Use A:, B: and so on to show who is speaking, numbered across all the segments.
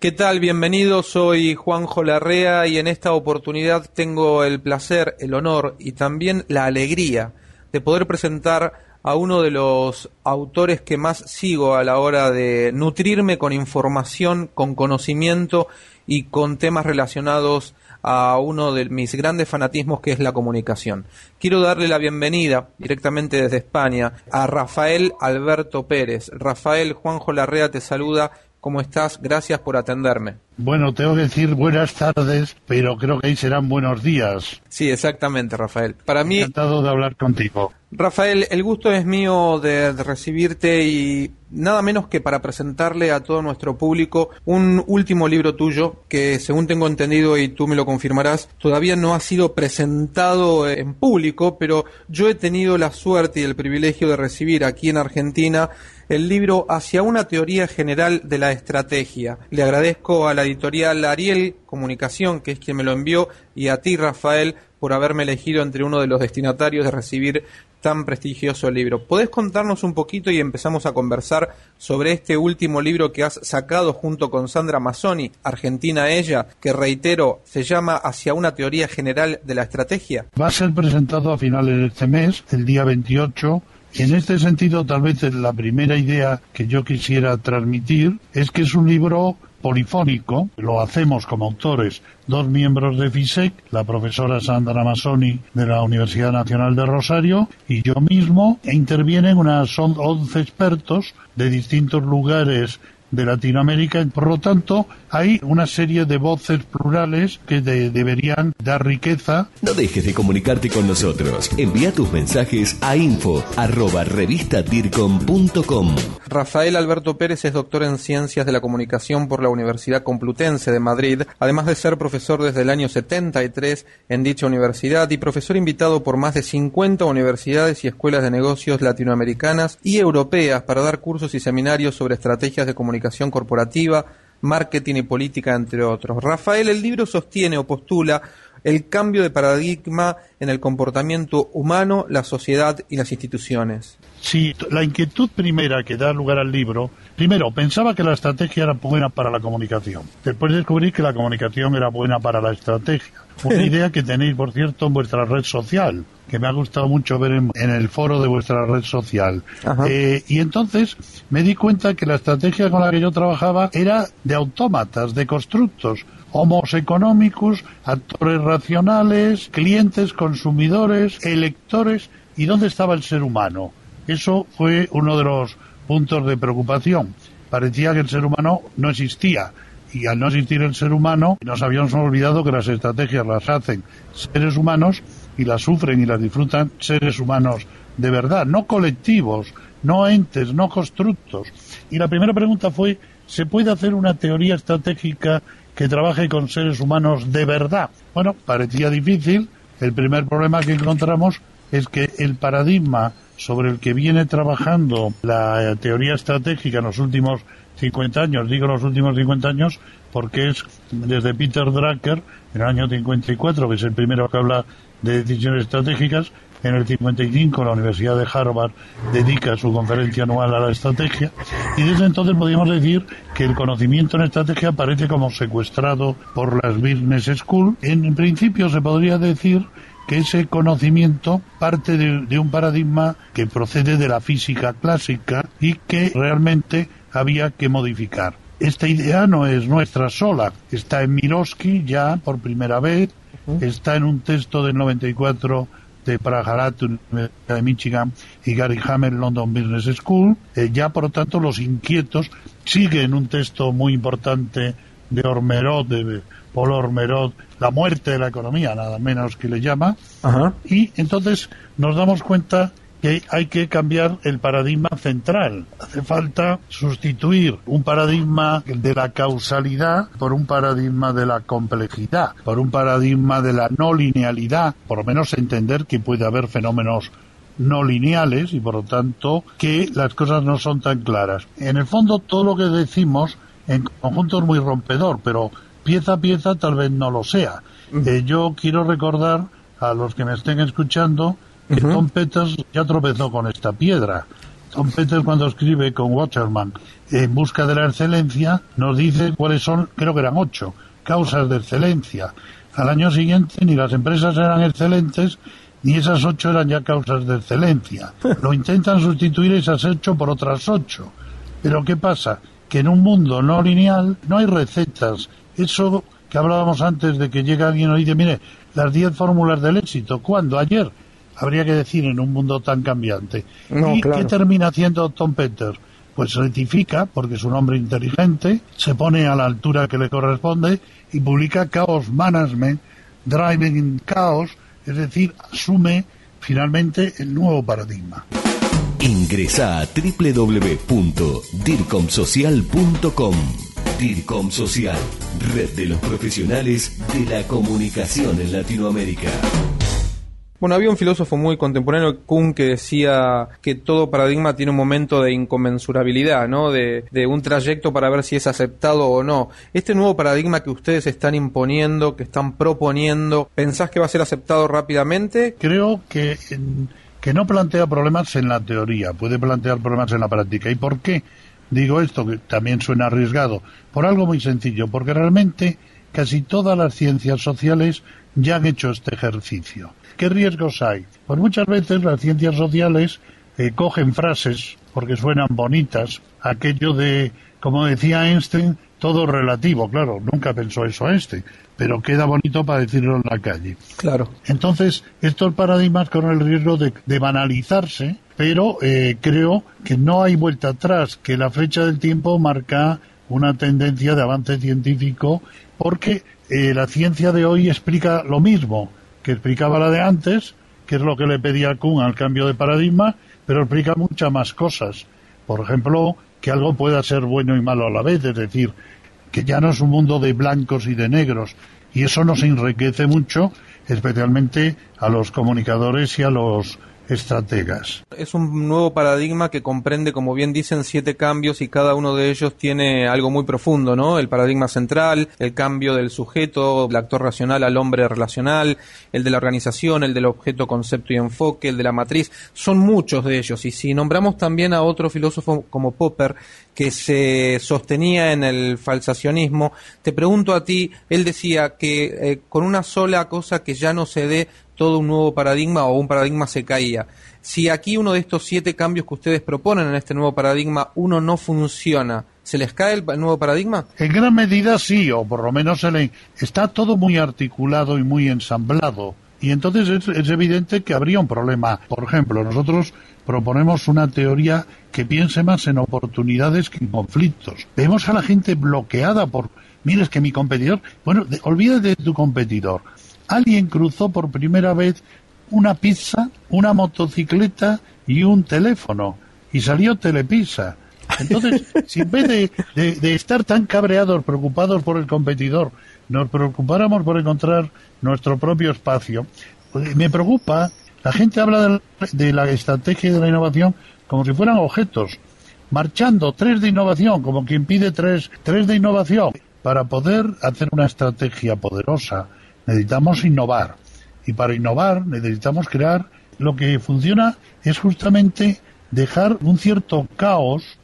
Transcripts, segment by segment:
A: ¿Qué tal? Bienvenido, soy Juanjo Larrea y en esta oportunidad tengo el placer, el honor y también la alegría de poder presentar a uno de los autores que más sigo a la hora de nutrirme con información, con conocimiento y con temas relacionados a uno de mis grandes fanatismos que es la comunicación. Quiero darle la bienvenida directamente desde España a Rafael Alberto Pérez. Rafael Juanjo Larrea te saluda ¿Cómo estás? Gracias por atenderme.
B: Bueno, tengo que decir buenas tardes, pero creo que ahí serán buenos días.
A: Sí, exactamente, Rafael. Para mí.
B: Encantado de hablar contigo.
A: Rafael, el gusto es mío de, recibirte y nada menos que para presentarle a todo nuestro público un último libro tuyo que, según tengo entendido y tú me lo confirmarás, todavía no ha sido presentado en público, pero yo he tenido la suerte y el privilegio de recibir aquí en Argentina el libro Hacia una teoría general de la estrategia. Le agradezco a la editorial Ariel Comunicación, que es quien me lo envió, y a ti, Rafael, por haberme elegido entre uno de los destinatarios de recibir tan prestigioso libro. ¿Podés contarnos un poquito y empezamos a conversar sobre este último libro que has sacado junto con Sandra Mazzoni, Argentina Ella, que reitero, se llama Hacia una teoría general de la estrategia?
B: Va a ser presentado a finales de este mes, el día 28. En este sentido, tal vez la primera idea que yo quisiera transmitir es que es un libro polifónico, lo hacemos como autores dos miembros de FISEC, la profesora Sandra Massoni de la Universidad Nacional de Rosario y yo mismo, e intervienen unas 11 expertos de distintos lugares de Latinoamérica. Por lo tanto, hay una serie de voces plurales que deberían dar riqueza.
C: No dejes de comunicarte con nosotros. Envía tus mensajes a info arroba
A: Rafael Alberto Pérez es doctor en Ciencias de la Comunicación por la Universidad Complutense de Madrid, además de ser profesor desde el año 73 en dicha universidad y profesor invitado por más de 50 universidades y escuelas de negocios latinoamericanas y europeas para dar cursos y seminarios sobre estrategias de comunicación comunicación corporativa, marketing y política, entre otros. Rafael, el libro sostiene o postula el cambio de paradigma en el comportamiento humano, la sociedad y las instituciones.
B: Sí, la inquietud primera que da lugar al libro, primero, pensaba que la estrategia era buena para la comunicación. Después descubrí que la comunicación era buena para la estrategia. Una idea que tenéis, por cierto, en vuestra red social, que me ha gustado mucho ver en, el foro de vuestra red social. Eh, y entonces me di cuenta que la estrategia con la que yo trabajaba era de autómatas, de constructos, homos economicus, actores racionales, clientes, consumidores, electores. ¿Y dónde estaba el ser humano? Eso fue uno de los puntos de preocupación. Parecía que el ser humano no existía y al no existir el ser humano nos habíamos olvidado que las estrategias las hacen seres humanos y las sufren y las disfrutan seres humanos de verdad, no colectivos, no entes, no constructos. Y la primera pregunta fue, ¿se puede hacer una teoría estratégica que trabaje con seres humanos de verdad? Bueno, parecía difícil. El primer problema que encontramos es que el paradigma sobre el que viene trabajando la teoría estratégica en los últimos 50 años, digo los últimos 50 años, porque es desde Peter Drucker, en el año 54, que es el primero que habla de decisiones estratégicas, en el 55 la Universidad de Harvard dedica su conferencia anual a la estrategia y desde entonces podríamos decir que el conocimiento en estrategia parece como secuestrado por las Business School. En principio se podría decir que ese conocimiento parte de, de, un paradigma que procede de la física clásica y que realmente había que modificar. Esta idea no es nuestra sola, está en Miroski ya por primera vez, está en un texto del 94 de Praharat, de Michigan, y Gary Hammer, London Business School. Eh, ya, por lo tanto, los inquietos siguen un texto muy importante de Ormerod, de Paul Ormerod, La muerte de la economía, nada menos que le llama. Y entonces nos damos cuenta que hay que cambiar el paradigma central. Hace falta sustituir un paradigma de la causalidad por un paradigma de la complejidad, por un paradigma de la no linealidad, por lo menos entender que puede haber fenómenos no lineales y por lo tanto que las cosas no son tan claras. En el fondo todo lo que decimos en conjunto es muy rompedor, pero pieza a pieza tal vez no lo sea. Eh, yo quiero recordar a los que me estén escuchando que Tom Peters ya tropezó con esta piedra. Tom Peters cuando escribe con Waterman en busca de la excelencia nos dice cuáles son, creo que eran ocho, causas de excelencia. Al año siguiente ni las empresas eran excelentes ni esas ocho eran ya causas de excelencia. Lo intentan sustituir esas ocho por otras ocho. Pero ¿qué pasa? Que en un mundo no lineal no hay recetas. Eso que hablábamos antes de que llega alguien y dice, mire, las diez fórmulas del éxito. ¿Cuándo? Ayer. Habría que decir en un mundo tan cambiante. ¿Y qué termina haciendo Tom Peters? Pues rectifica, porque es un hombre inteligente, se pone a la altura que le corresponde y publica Chaos Management, Driving in Chaos, es decir, asume finalmente el nuevo paradigma.
C: Ingresa a www.dircomsocial.com. DIRCOM Social, red de los profesionales de la comunicación en Latinoamérica.
A: Bueno, había un filósofo muy contemporáneo, Kuhn, que decía que todo paradigma tiene un momento de inconmensurabilidad, ¿no? De, un trayecto para ver si es aceptado o no. Este nuevo paradigma que ustedes están imponiendo, que están proponiendo, ¿pensás que va a ser aceptado rápidamente?
B: Creo que, que no plantea problemas en la teoría, puede plantear problemas en la práctica. ¿Y por qué digo esto, que también suena arriesgado? Por algo muy sencillo, porque realmente casi todas las ciencias sociales ya han hecho este ejercicio. ¿Qué riesgos hay? Pues muchas veces las ciencias sociales eh, cogen frases porque suenan bonitas, aquello de, como decía Einstein, todo relativo, claro, nunca pensó eso este, pero queda bonito para decirlo en la calle.
A: Claro.
B: Entonces, estos paradigmas con el riesgo de, banalizarse, pero eh, creo que no hay vuelta atrás, que la flecha del tiempo marca una tendencia de avance científico, porque eh, la ciencia de hoy explica lo mismo que explicaba la de antes, que es lo que le pedía Kuhn al cambio de paradigma, pero explica muchas más cosas. Por ejemplo, que algo pueda ser bueno y malo a la vez, es decir, que ya no es un mundo de blancos y de negros, y eso nos enriquece mucho, especialmente a los comunicadores y a los estrategas.
A: Es un nuevo paradigma que comprende, como bien dicen, siete cambios y cada uno de ellos tiene algo muy profundo, ¿no? El paradigma central, el cambio del sujeto, el actor racional al hombre relacional, el de la organización, el del objeto, concepto y enfoque, el de la matriz. Son muchos de ellos. Y si nombramos también a otro filósofo como Popper, que se sostenía en el falsacionismo, te pregunto a ti, él decía que eh, con una sola cosa que ya no se dé todo un nuevo paradigma o un paradigma se caía. Si aquí uno de estos siete cambios que ustedes proponen en este nuevo paradigma, uno no funciona, ¿se les cae el nuevo paradigma?
B: En gran medida sí, o por lo menos se le... está todo muy articulado y muy ensamblado. Y entonces es, es, evidente que habría un problema. Por ejemplo, nosotros proponemos una teoría que piense más en oportunidades que en conflictos. Vemos a la gente bloqueada por, mires que mi competidor, bueno, olvídate de tu competidor alguien cruzó por primera vez una pizza, una motocicleta y un teléfono y salió Telepizza. Entonces, si en vez de, estar tan cabreados, preocupados por el competidor, nos preocupáramos por encontrar nuestro propio espacio, pues, me preocupa, la gente habla de la, estrategia de la innovación como si fueran objetos, marchando tres de innovación, como quien pide tres, tres de innovación, para poder hacer una estrategia poderosa, necesitamos innovar. Y para innovar necesitamos crear lo que funciona es justamente dejar un cierto caos,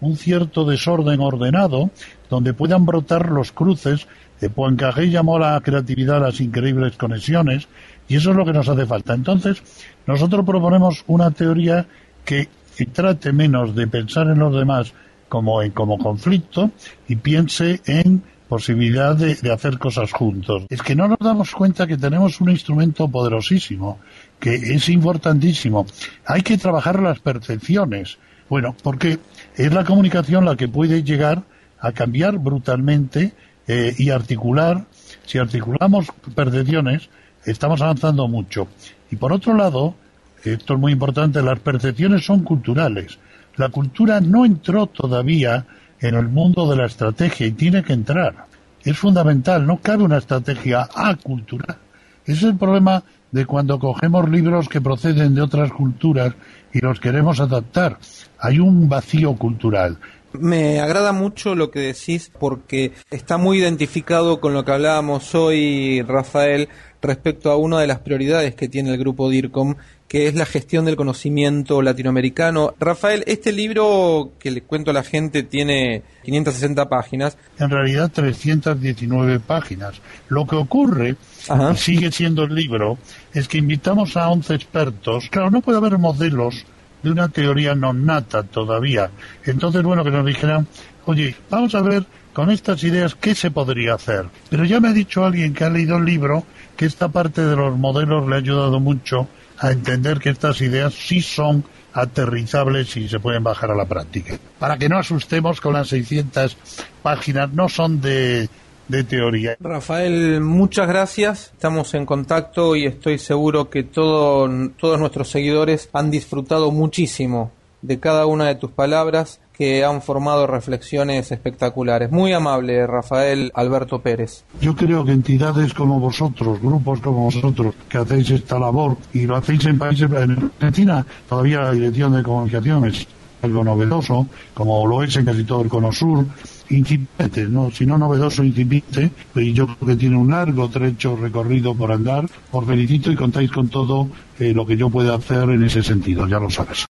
B: un cierto desorden ordenado, donde puedan brotar los cruces. De Poincaré llamó a la creatividad las increíbles conexiones, y eso es lo que nos hace falta. Entonces, nosotros proponemos una teoría que, trate menos de pensar en los demás como en como conflicto y piense en posibilidad de, hacer cosas juntos. Es que no nos damos cuenta que tenemos un instrumento poderosísimo, que es importantísimo. Hay que trabajar las percepciones. Bueno, porque es la comunicación la que puede llegar a cambiar brutalmente eh, y articular. Si articulamos percepciones, estamos avanzando mucho. Y por otro lado, esto es muy importante, las percepciones son culturales. La cultura no entró todavía en el mundo de la estrategia y tiene que entrar. Es fundamental, no cabe una estrategia acultural. Ese es el problema de cuando cogemos libros que proceden de otras culturas y los queremos adaptar. Hay un vacío cultural.
A: Me agrada mucho lo que decís porque está muy identificado con lo que hablábamos hoy, Rafael, respecto a una de las prioridades que tiene el grupo DIRCOM, que es la gestión del conocimiento latinoamericano. Rafael, este libro que le cuento a la gente tiene 560 páginas.
B: En realidad 319 páginas. Lo que ocurre, y sigue siendo el libro, es que invitamos a 11 expertos. Claro, no puede haber modelos de una teoría no nata todavía. Entonces, bueno, que nos dijeran, oye, vamos a ver con estas ideas qué se podría hacer. Pero ya me ha dicho alguien que ha leído el libro que esta parte de los modelos le ha ayudado mucho a entender que estas ideas sí son aterrizables y se pueden bajar a la práctica. Para que no asustemos con las 600 páginas, no son de de teoría.
A: Rafael, muchas gracias. Estamos en contacto y estoy seguro que todos nuestros seguidores han disfrutado muchísimo de cada una de tus palabras que han formado reflexiones espectaculares. Muy amable, Rafael Alberto Pérez.
B: Yo creo que entidades como vosotros, grupos como vosotros, que hacéis esta labor y lo hacéis en países, en Argentina, todavía la dirección de comunicaciones algo novedoso, como lo es en casi todo el cono sur, incipiente, ¿no? si no novedoso, incipiente, y yo creo que tiene un largo trecho recorrido por andar. Os felicito y contáis con todo eh, lo que yo pueda hacer en ese sentido, ya lo sabes.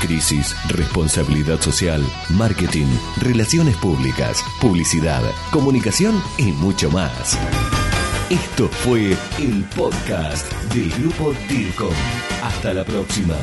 C: Crisis, responsabilidad social, marketing, relaciones públicas, publicidad, comunicación y mucho más. Esto fue el podcast del grupo DIRCOM. Hasta la próxima.